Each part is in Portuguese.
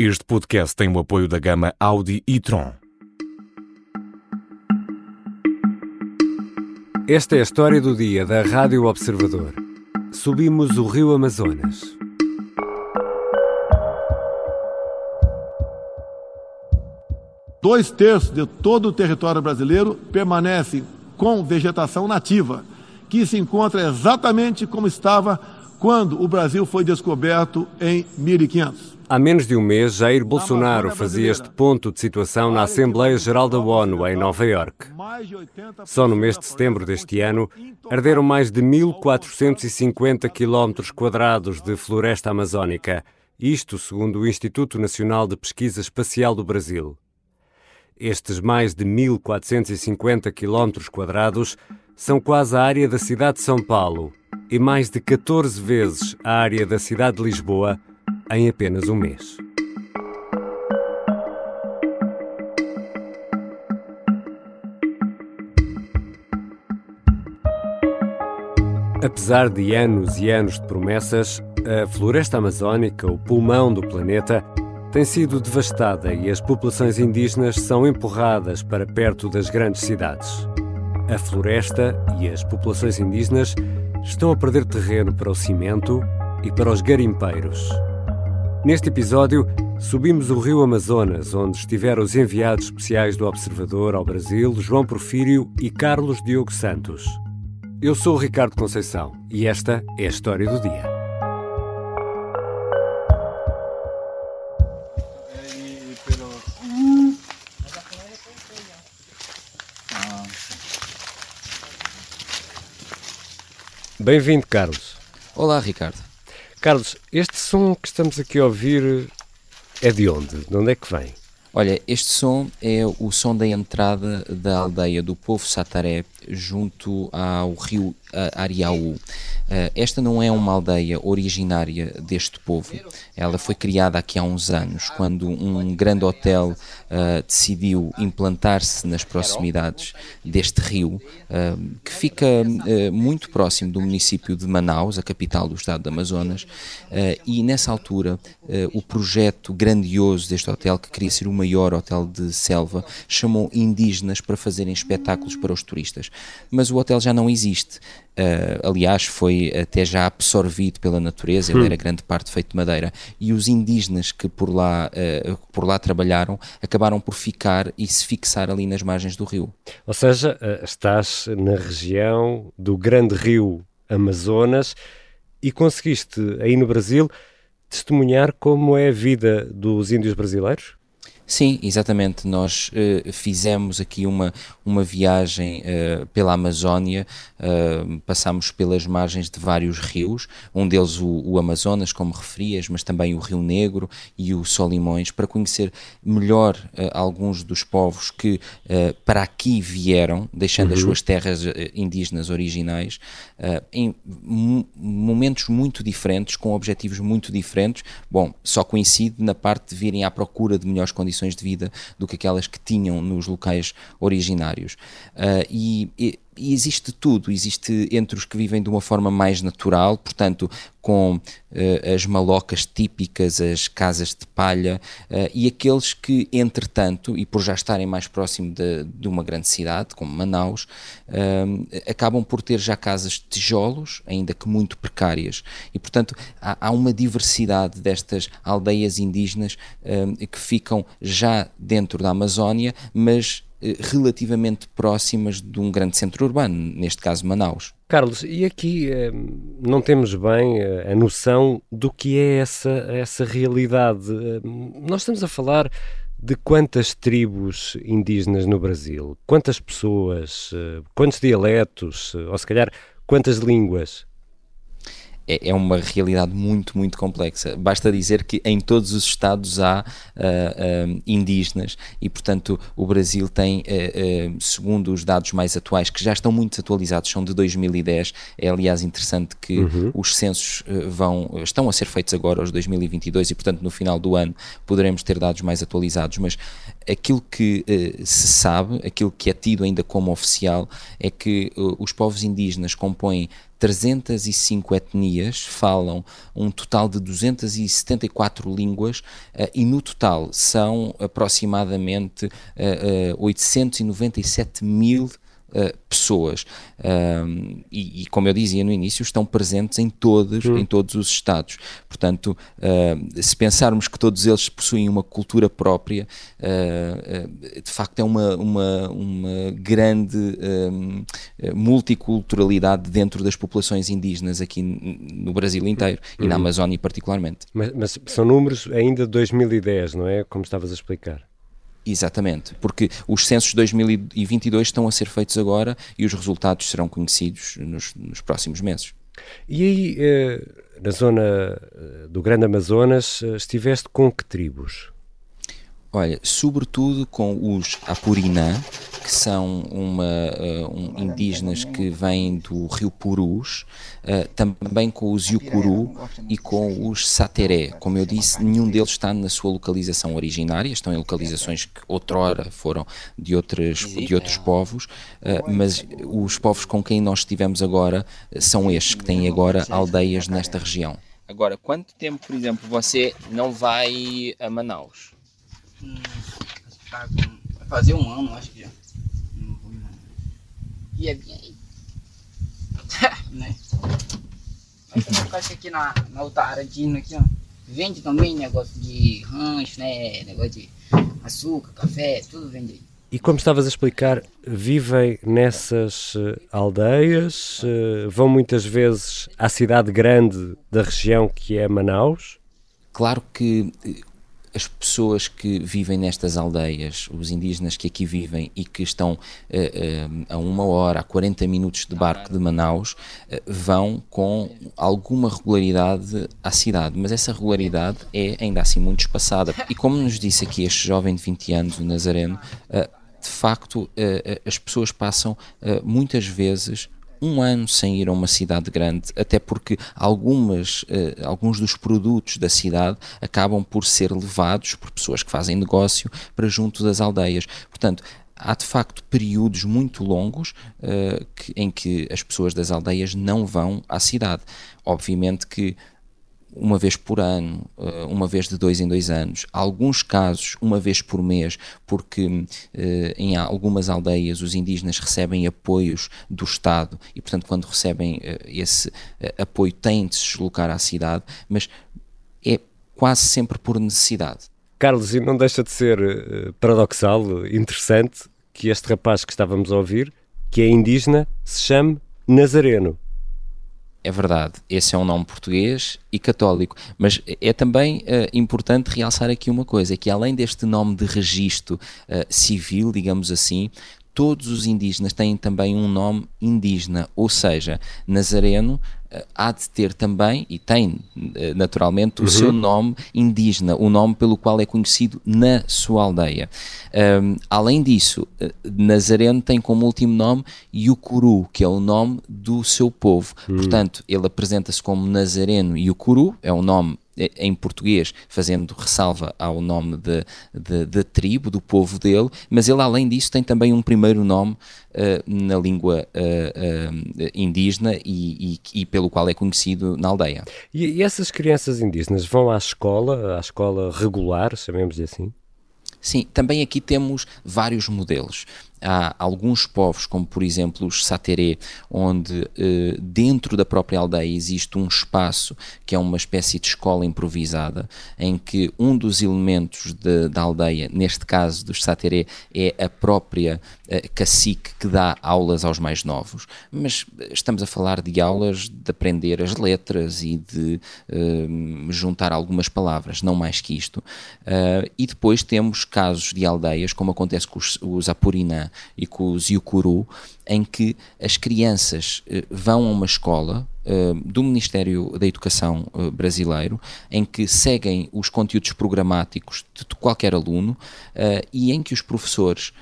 Este podcast tem o apoio da gama Audi e Tron. Esta é a história do dia da Rádio Observador. Subimos o Rio Amazonas. Dois terços de todo o território brasileiro permanecem com vegetação nativa, que se encontra exatamente como estava quando o Brasil foi descoberto em 1500. Há menos de um mês, Jair Bolsonaro fazia este ponto de situação na Assembleia Geral da ONU, em Nova Iorque. Só no mês de setembro deste ano, arderam mais de 1.450 quilómetros quadrados de floresta amazónica, isto segundo o Instituto Nacional de Pesquisa Espacial do Brasil. Estes mais de 1.450 quilómetros quadrados são quase a área da cidade de São Paulo e mais de 14 vezes a área da cidade de Lisboa em apenas um mês. Apesar de anos e anos de promessas, a floresta amazónica, o pulmão do planeta, tem sido devastada e as populações indígenas são empurradas para perto das grandes cidades. A floresta e as populações indígenas estão a perder terreno para o cimento e para os garimpeiros. Neste episódio, subimos o rio Amazonas, onde estiveram os enviados especiais do Observador ao Brasil, João Porfírio e Carlos Diogo Santos. Eu sou o Ricardo Conceição e esta é a história do dia. Bem-vindo, Carlos. Olá, Ricardo. Carlos, este som que estamos aqui a ouvir é de onde? De onde é que vem? Olha, este som é o som da entrada da aldeia do povo Sataré junto ao rio Ariaú. Eh, esta não é uma aldeia originária deste povo. Ela foi criada aqui há uns anos, quando um grande hotel uh, decidiu implantar-se nas proximidades deste rio, uh, que fica muito próximo do município de Manaus, a capital do estado do Amazonas, e nessa altura o projeto grandioso deste hotel, que queria ser o maior hotel de selva, chamou indígenas para fazerem espetáculos para os turistas. Mas o hotel já não existe. Uh, aliás, foi até já absorvido pela natureza, ele hum. era grande parte feito de madeira, e os indígenas que por lá, uh, por lá trabalharam acabaram por ficar e se fixar ali nas margens do rio. Ou seja, uh, estás na região do grande rio Amazonas e conseguiste aí no Brasil testemunhar como é a vida dos índios brasileiros? Sim, exatamente. Nós uh, fizemos aqui uma, uma viagem uh, pela Amazónia, uh, passamos pelas margens de vários rios, um deles o, o, Amazonas, como referias, mas também o Rio Negro e o Solimões, para conhecer melhor alguns dos povos que para aqui vieram, deixando uhum. as suas terras indígenas originais, em momentos muito diferentes, com objetivos muito diferentes. Bom, só coincide na parte de virem à procura de melhores condições condições de vida do que aquelas que tinham nos locais originários. Uh, e, e e existe tudo, existe entre os que vivem de uma forma mais natural, portanto, com uh, as malocas típicas, as casas de palha, uh, e aqueles que, entretanto, e por já estarem mais próximo de, de uma grande cidade, como Manaus, uh, acabam por ter já casas de tijolos, ainda que muito precárias. E, portanto, há, há uma diversidade destas aldeias indígenas que ficam já dentro da Amazónia, mas relativamente próximas de um grande centro urbano, neste caso Manaus. Carlos, e aqui eh, não temos bem eh, a noção do que é essa, essa realidade. Nós estamos a falar de quantas tribos indígenas no Brasil, quantas pessoas, quantos dialetos, ou se calhar quantas línguas é, é, uma realidade muito, muito complexa. Basta dizer que em todos os estados há uh, uh, indígenas e, portanto, o Brasil tem, uh, segundo os dados mais atuais, que já estão muito atualizados, são de 2010. É, aliás, interessante que uhum. os censos vão, estão a ser feitos agora, os 2022, e, portanto, no final do ano poderemos ter dados mais atualizados. Mas aquilo que se sabe, aquilo que é tido ainda como oficial, é que os povos indígenas compõem 305 etnias, falam um total de 274 línguas uh, e no total são aproximadamente uh, uh, 897 mil Uh, pessoas um, e, e, como eu dizia no início estão presentes em todos hum. em todos os estados portanto uh, se pensarmos que todos eles possuem uma cultura própria uh, de facto é uma uma, uma grande um, multiculturalidade dentro das populações indígenas aqui no Brasil inteiro hum. e na uhum. Amazónia particularmente mas, mas são números ainda de 2010 não é como estavas a explicar Exatamente, porque os censos de 2022 estão a ser feitos agora e os resultados serão conhecidos nos, nos próximos meses. E aí, eh, na zona eh, do Grande Amazonas, eh, estiveste com que tribos? Olha, sobretudo com os Apurinã, que são uma, uh, um, indígenas que vêm do rio Purus, uh, também com os Yucuru e com os Sateré. Como eu disse, nenhum deles está na sua localização originária, estão em localizações que outrora foram de, outras, de outros povos, uh, mas os povos com quem nós estivemos agora são estes, que têm agora aldeias nesta região. Agora, quanto tempo, por exemplo, você não vai a Manaus? Hum, vai fazer um ano, acho que já. E é bem aí. né? Mas acho que aqui na, na outra Argentina aqui, ó, vende também negócio de rancho, né? Negócio de açúcar, café, tudo vende aí. E como estavas a explicar, vivem nessas uh, aldeias, uh, vão muitas vezes à cidade grande da região que é Manaus? Claro que as pessoas que vivem nestas aldeias, os indígenas que aqui vivem e que estão uh, uh, a uma hora, a 40 minutos de barco de Manaus, uh, vão com alguma regularidade à cidade, mas essa regularidade é ainda assim muito espaçada. E como nos disse aqui este jovem de 20 anos, o Nazareno, de facto as pessoas passam muitas vezes um ano sem ir a uma cidade grande, até porque algumas, uh, alguns dos produtos da cidade acabam por ser levados por pessoas que fazem negócio para junto das aldeias. Portanto, há de facto períodos muito longos uh, que, em que as pessoas das aldeias não vão à cidade. Obviamente que uma vez por ano, eh, uma vez de dois em dois anos, alguns casos uma vez por mês, porque eh, em algumas aldeias os indígenas recebem apoios do Estado e, portanto, quando recebem eh, esse apoio têm de se deslocar à cidade, mas é quase sempre por necessidade. Carlos, e não deixa de ser paradoxal, interessante, que este rapaz que estávamos a ouvir, que é indígena, se chame Nazareno. É verdade, esse é um nome português e católico, mas é também uh, importante realçar aqui uma coisa, que além deste nome de registro uh, civil, digamos assim, todos os indígenas têm também um nome indígena, ou seja, Nazareno há de ter também, e tem naturalmente, o uhum. seu nome indígena, o nome pelo qual é conhecido na sua aldeia. Um, além disso, Nazareno tem como último nome Yucuru, que é o nome do seu povo. Uhum. Portanto, ele apresenta-se como Nazareno Yucuru, é o nome em português, fazendo ressalva ao nome de, tribo, do povo dele, mas ele, além disso, tem também um primeiro nome na língua uh, uh, indígena e, e, e, pelo qual é conhecido na aldeia. E, e essas crianças indígenas vão à escola, à escola regular, chamemos-lhe assim? Sim, também aqui temos vários modelos há alguns povos, como por exemplo os Sateré, onde eh, dentro da própria aldeia existe um espaço que é uma espécie de escola improvisada, em que um dos elementos de, da aldeia, neste caso dos Sateré, é a própria eh, cacique que dá aulas aos mais novos. Mas estamos a falar de aulas de aprender as letras e de eh, juntar algumas palavras, não mais que isto. Uh, e depois temos casos de aldeias, como acontece com os, os Apurinã, e com os Yukuru, em que as crianças uh, vão a uma escola uh, do Ministério da Educação uh, brasileiro, em que seguem os conteúdos programáticos de qualquer aluno e em que os professores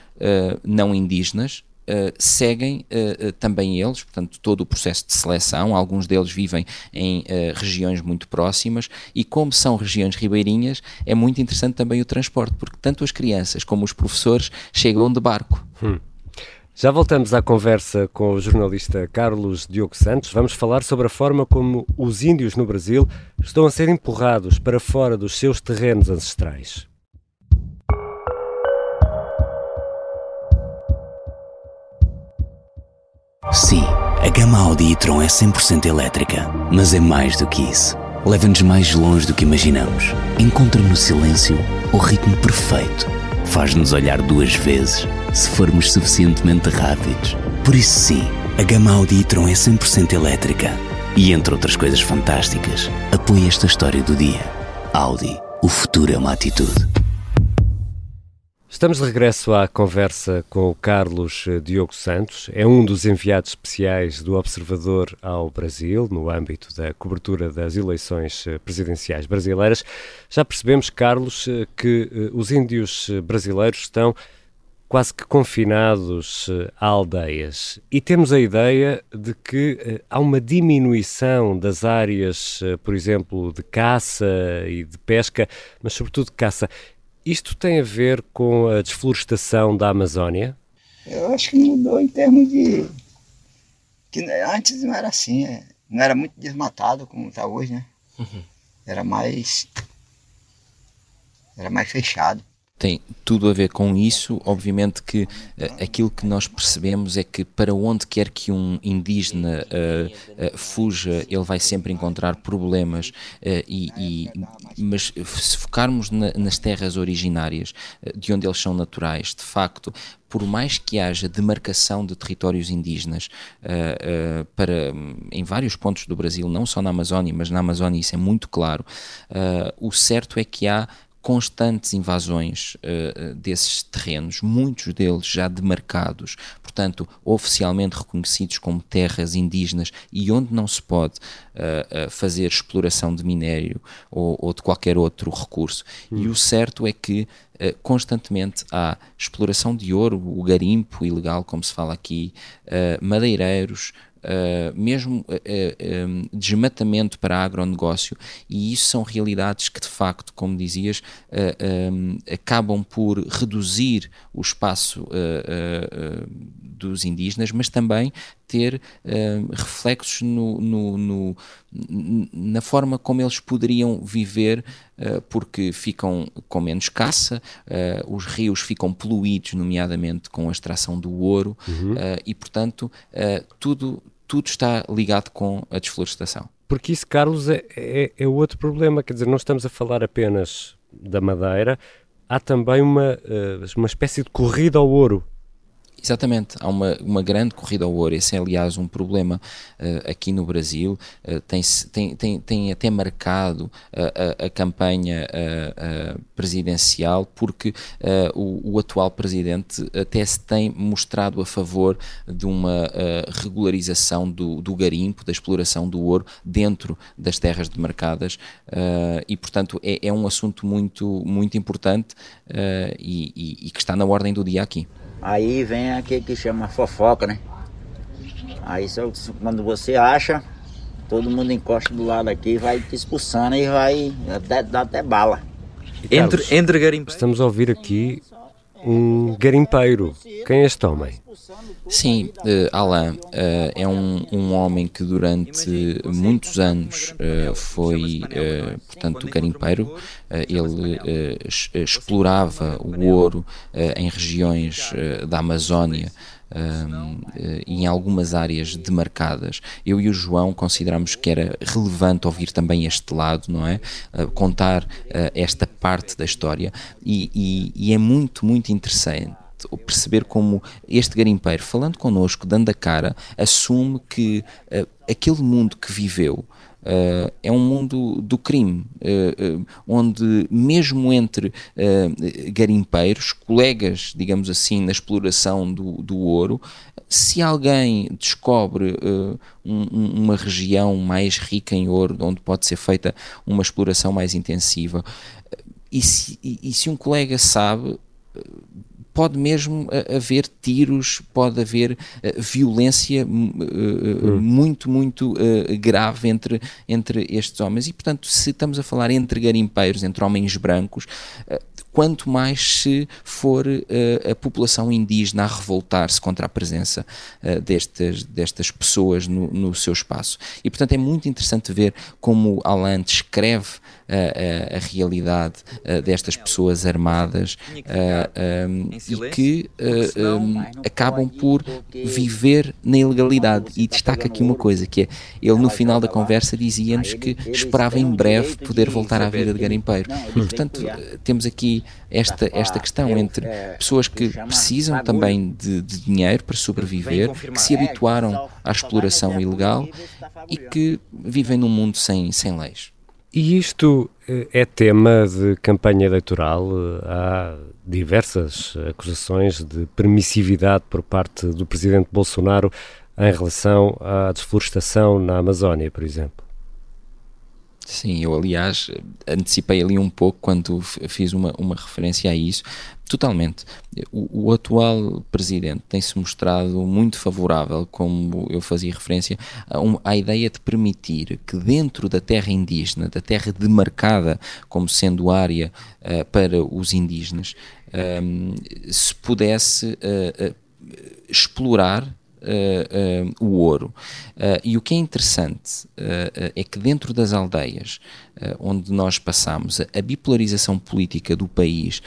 não indígenas Uh, seguem uh, também eles, portanto, todo o processo de seleção. Alguns deles vivem em regiões muito próximas e, como são regiões ribeirinhas, é muito interessante também o transporte, porque tanto as crianças como os professores chegam de barco. Hum. Já voltamos à conversa com o jornalista Carlos Diogo Santos. Vamos falar sobre a forma como os índios no Brasil estão a ser empurrados para fora dos seus terrenos ancestrais. Sim, a gama Audi e-tron é 100% elétrica, mas é mais do que isso. Leva-nos mais longe do que imaginamos. Encontra no silêncio o ritmo perfeito. Faz-nos olhar duas vezes se formos suficientemente rápidos. Por isso sim, a gama Audi e-tron é 100% elétrica. E entre outras coisas fantásticas, apoia esta história do dia. Audi. O futuro é uma atitude. Estamos de regresso à conversa com o Carlos Diogo Santos. É um dos enviados especiais do Observador ao Brasil, no âmbito da cobertura das eleições presidenciais brasileiras. Já percebemos, Carlos, que os índios brasileiros estão quase que confinados a aldeias. E temos a ideia de que há uma diminuição das áreas, por exemplo, de caça e de pesca, mas sobretudo de caça. Isto tem a ver com a desflorestação da Amazónia? Eu acho que mudou em termos de. que antes não era assim, é, não era muito desmatado como está hoje, né? Uhum. Era mais. era mais fechado tem tudo a ver com isso. Obviamente que uh, aquilo que nós percebemos é que para onde quer que um indígena uh, uh, fuja, ele vai sempre encontrar problemas. E, e, mas se focarmos na, nas terras originárias, de onde eles são naturais, de facto, por mais que haja demarcação de territórios indígenas uh, uh, para, em vários pontos do Brasil, não só na Amazónia, mas na Amazónia isso é muito claro, uh, o certo é que há constantes invasões uh, desses terrenos, muitos deles já demarcados, portanto, oficialmente reconhecidos como terras indígenas e onde não se pode uh, uh, fazer exploração de minério ou, ou de qualquer outro recurso. Hum. E o certo é que constantemente há exploração de ouro, o garimpo ilegal, como se fala aqui, madeireiros, mesmo uh, uh, um, desmatamento para agronegócio, e isso são realidades que, de facto, como dizias, acabam por reduzir o espaço dos indígenas, mas também ter uh, reflexos no, no, no, na forma como eles poderiam viver, uh, porque ficam com menos caça, uh, os rios ficam poluídos, nomeadamente com a extração do ouro, uhum. e portanto tudo, tudo está ligado com a desflorestação. Porque isso, Carlos, é, é, é outro problema, quer dizer, não estamos a falar apenas da madeira, há também uma, uma espécie de corrida ao ouro Exatamente, há uma, uma grande corrida ao ouro. Esse é, aliás, um problema uh, aqui no Brasil. Uh, tem, tem, tem, até marcado a, a, a campanha uh, presidencial, porque o, o, atual presidente até se tem mostrado a favor de uma regularização do, do garimpo, da exploração do ouro dentro das terras demarcadas. e, portanto, é, é, um assunto muito, muito importante e, e, e que está na ordem do dia aqui. Aí vem aquele que chama fofoca, né? Aí só, quando você acha, todo mundo encosta do lado aqui e vai te expulsando e vai dar até bala. Entre, entre garimpeiros. Estamos a ouvir aqui um garimpeiro. Quem é este homem? Sim, uh, Alain uh, é um, um homem que durante muitos anos uh, foi, portanto, garimpeiro. ele explorava o ouro em regiões da Amazónia um, em algumas áreas demarcadas. Eu e o João consideramos que era relevante ouvir também este lado, não é? Uh, contar uh, esta parte da história e, e, e é muito, muito interessante perceber como este garimpeiro, falando connosco, dando a cara, assume que uh, aquele mundo que viveu Uh, é um mundo do crime, uh, uh, onde mesmo entre garimpeiros, colegas, digamos assim, na exploração do, do ouro, se alguém descobre um, uma região mais rica em ouro, onde pode ser feita uma exploração mais intensiva, e se, e, e se um colega sabe pode mesmo eh, haver tiros, pode haver uh, violência uh, hum. muito, muito grave entre, entre estes homens. E, portanto, se estamos a falar entre garimpeiros, entre homens brancos, quanto mais se for uh, a população indígena a revoltar-se contra a presença uh, destas, destas pessoas no, no, seu espaço. E, portanto, é muito interessante ver como Alain descreve uh, a realidade destas pessoas armadas um, e que um, acabam por viver na ilegalidade. E destaca aqui uma coisa, que é, ele no final da conversa dizia-nos que esperava em breve poder voltar à vida de garimpeiro. E, portanto, temos aqui esta, esta questão entre pessoas que precisam também de, de dinheiro para sobreviver, que se habituaram à exploração ilegal e que vivem num mundo sem, sem leis. E isto eh, é tema de campanha eleitoral? Há diversas acusações de permissividade por parte do presidente Bolsonaro em relação à desflorestação na Amazónia, por exemplo. Sim, eu aliás antecipei ali um pouco quando fiz uma, uma referência a isso. Totalmente. O, o atual presidente tem-se mostrado muito favorável, como eu fazia referência, a um, à ideia de permitir que dentro da terra indígena, da terra demarcada como sendo área uh, para os indígenas, um, ehm, se pudesse uh, uh, explorar uh, uh, o ouro. Uh, e o que é interessante é que dentro das aldeias onde nós passamos, a, bipolarização política do país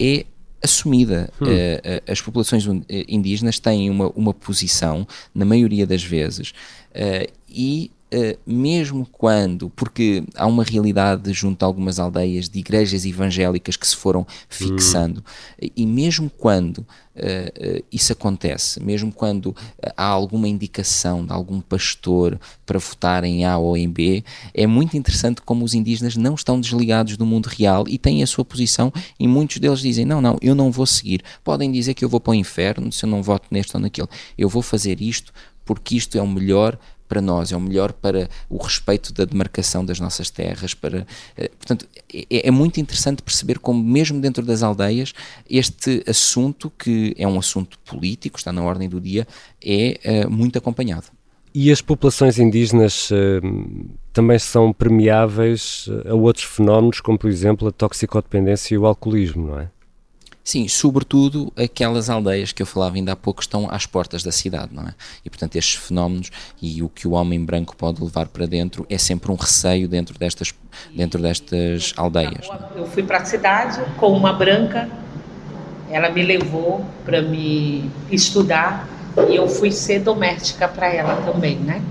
é assumida. Hum. Uh, as populações indígenas têm uma, uma posição, na maioria das vezes, uh, e Uh, mesmo quando, porque há uma realidade junto a algumas aldeias de igrejas evangélicas que se foram fixando, hum. e mesmo quando uh, uh, isso acontece, mesmo quando há alguma indicação de algum pastor para votar em A ou em B, é muito interessante como os indígenas não estão desligados do mundo real e têm a sua posição, e muitos deles dizem: Não, não, eu não vou seguir. Podem dizer que eu vou para o inferno se eu não voto neste ou naquele. Eu vou fazer isto porque isto é o melhor para nós, é o melhor para o respeito da demarcação das nossas terras. Para, eh, portanto, é, é, muito interessante perceber como, mesmo dentro das aldeias, este assunto, que é um assunto político, está na ordem do dia, é uh, muito acompanhado. E as populações indígenas uh, também são permeáveis a outros fenómenos, como, por exemplo, a toxicodependência e o alcoolismo, não é? Sim, sobretudo aquelas aldeias que eu falava ainda há pouco estão às portas da cidade, não é? E portanto estes fenómenos e o que o homem branco pode levar para dentro é sempre um receio dentro destas, dentro destas aldeias. Eu fui para a cidade com uma branca, ela me levou para me estudar e eu fui ser doméstica para ela também, né?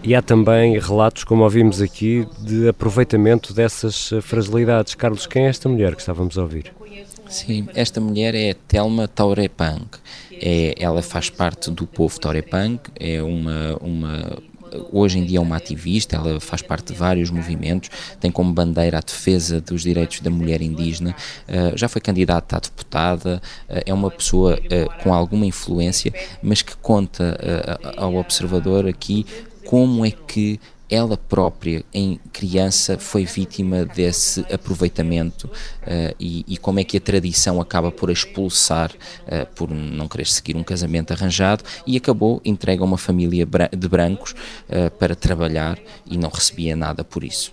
E há também relatos, como ouvimos aqui, de aproveitamento dessas fragilidades. Carlos, quem é esta mulher que estávamos a ouvir? Sim, esta mulher é Telma Taurepang. É, ela faz parte do povo Taurepang, é uma, uma hoje em dia é uma ativista, ela faz parte de vários movimentos, tem como bandeira a defesa dos direitos da mulher indígena, uh, já foi candidata a deputada, uh, é uma pessoa uh, com alguma influência, mas que conta ao observador aqui como é que ela própria, em criança, foi vítima desse aproveitamento uh, e, e, como é que a tradição acaba por expulsar, uh, por não querer seguir um casamento arranjado, e acabou entregue a uma família de brancos uh, para trabalhar e não recebia nada por isso.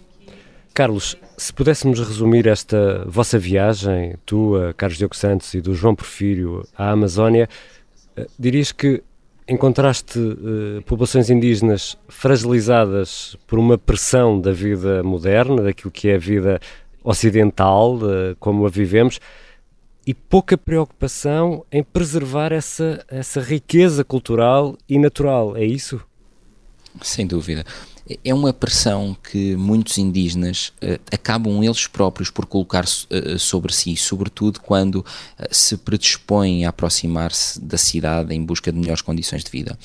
Carlos, se pudéssemos resumir esta vossa viagem, tua, Carlos Diogo Santos e do João Porfírio à Amazónia, dirias que encontraste uh, populações indígenas fragilizadas por uma pressão da vida moderna, daquilo que é a vida ocidental, uh, como a vivemos, e pouca preocupação em preservar essa, essa riqueza cultural e natural, é isso? Sem dúvida é uma pressão que muitos indígenas uh, acabam eles próprios por colocar uh, sobre si, sobretudo quando uh, se predispõem a aproximar-se da cidade em busca de melhores condições de vida.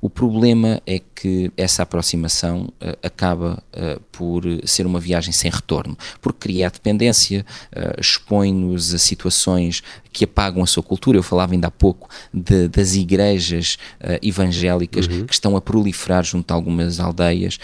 O problema é que essa aproximação acaba por ser uma viagem sem retorno, porque cria a dependência, expõe-nos a situações que apagam a sua cultura. Eu falava ainda há pouco de, das igrejas evangélicas uhum. que estão a proliferar junto a algumas aldeias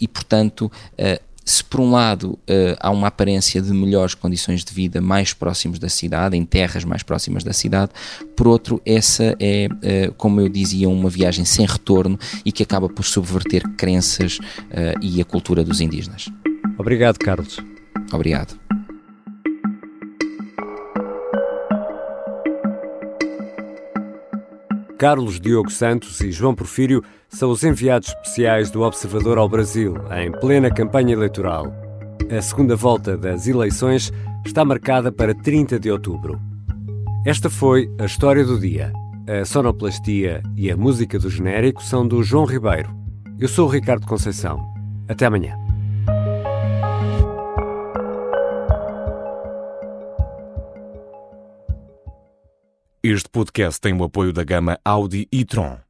e, portanto, uh, se por um lado uh, há uma aparência de melhores condições de vida mais próximos da cidade, em terras mais próximas da cidade, por outro, essa é, uh, como eu dizia, uma viagem sem retorno e que acaba por subverter crenças uh, e a cultura dos indígenas. Obrigado, Carlos. Obrigado. Carlos Diogo Santos e João Porfírio são os enviados especiais do Observador ao Brasil, em plena campanha eleitoral. A segunda volta das eleições está marcada para 30 de outubro. Esta foi a história do dia. A sonoplastia e a música do genérico são do João Ribeiro. Eu sou o Ricardo Conceição. Até amanhã. Este podcast tem o apoio da gama Audi e Tron.